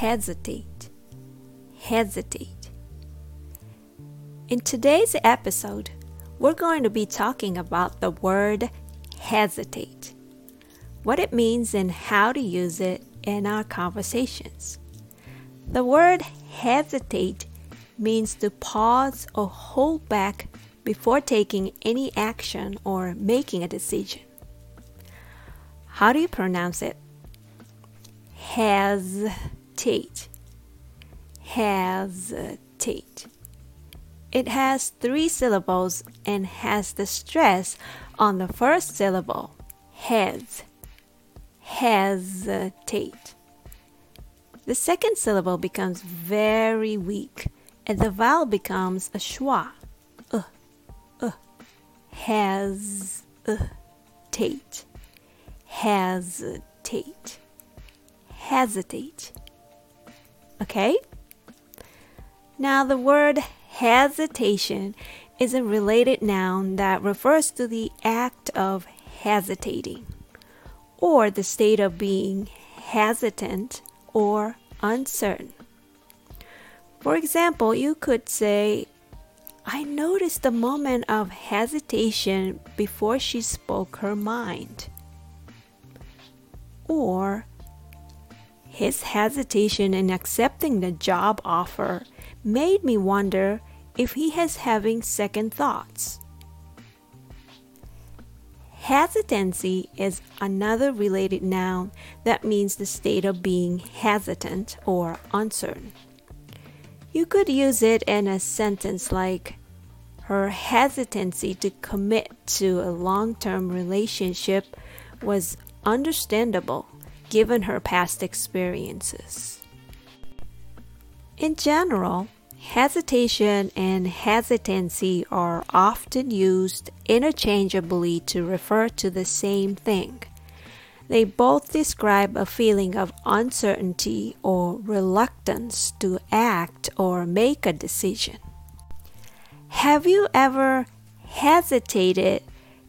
hesitate, hesitate. In today's episode, we're going to be talking about the word hesitate, what it means and how to use it in our conversations. The word hesitate means to pause or hold back before taking any action or making a decision. How do you pronounce it? Hesitate. Hesitate. It has three syllables and has the stress on the first syllable. Hes. Hesitate. The second syllable becomes very weak and the vowel becomes a schwa. Uh, uh. Hesitate. Hesitate. Hesitate. Okay? Now, the word hesitation is a related noun that refers to the act of hesitating or the state of being hesitant or uncertain. For example, you could say, I noticed a moment of hesitation before she spoke her mind. Or, his hesitation in accepting the job offer made me wonder if he is having second thoughts. Hesitancy is another related noun that means the state of being hesitant or uncertain. You could use it in a sentence like, Her hesitancy to commit to a long term relationship was understandable given her past experiences. In general, hesitation and hesitancy are often used interchangeably to refer to the same thing. They both describe a feeling of uncertainty or reluctance to act or make a decision. Have you ever hesitated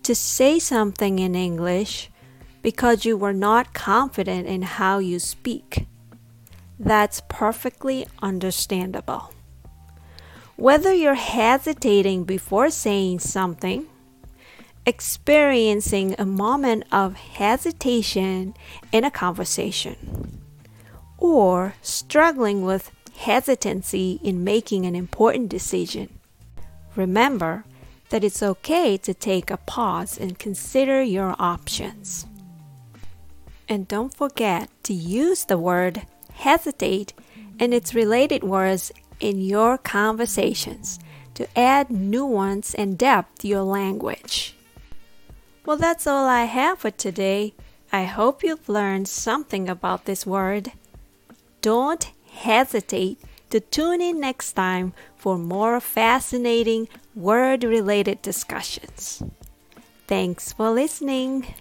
to say something in English because you were not confident in how you speak? That's perfectly understandable. Whether you're hesitating before saying something, experiencing a moment of hesitation in a conversation, or struggling with hesitancy in making an important decision. Remember that it's okay to take a pause and consider your options. And don't forget to use the word hesitate and its related words in your conversations to add nuance and depth to your language. Well, that's all I have for today. I hope you've learned something about this word. Don't hesitate to tune in next time for more fascinating word related discussions. Thanks for listening.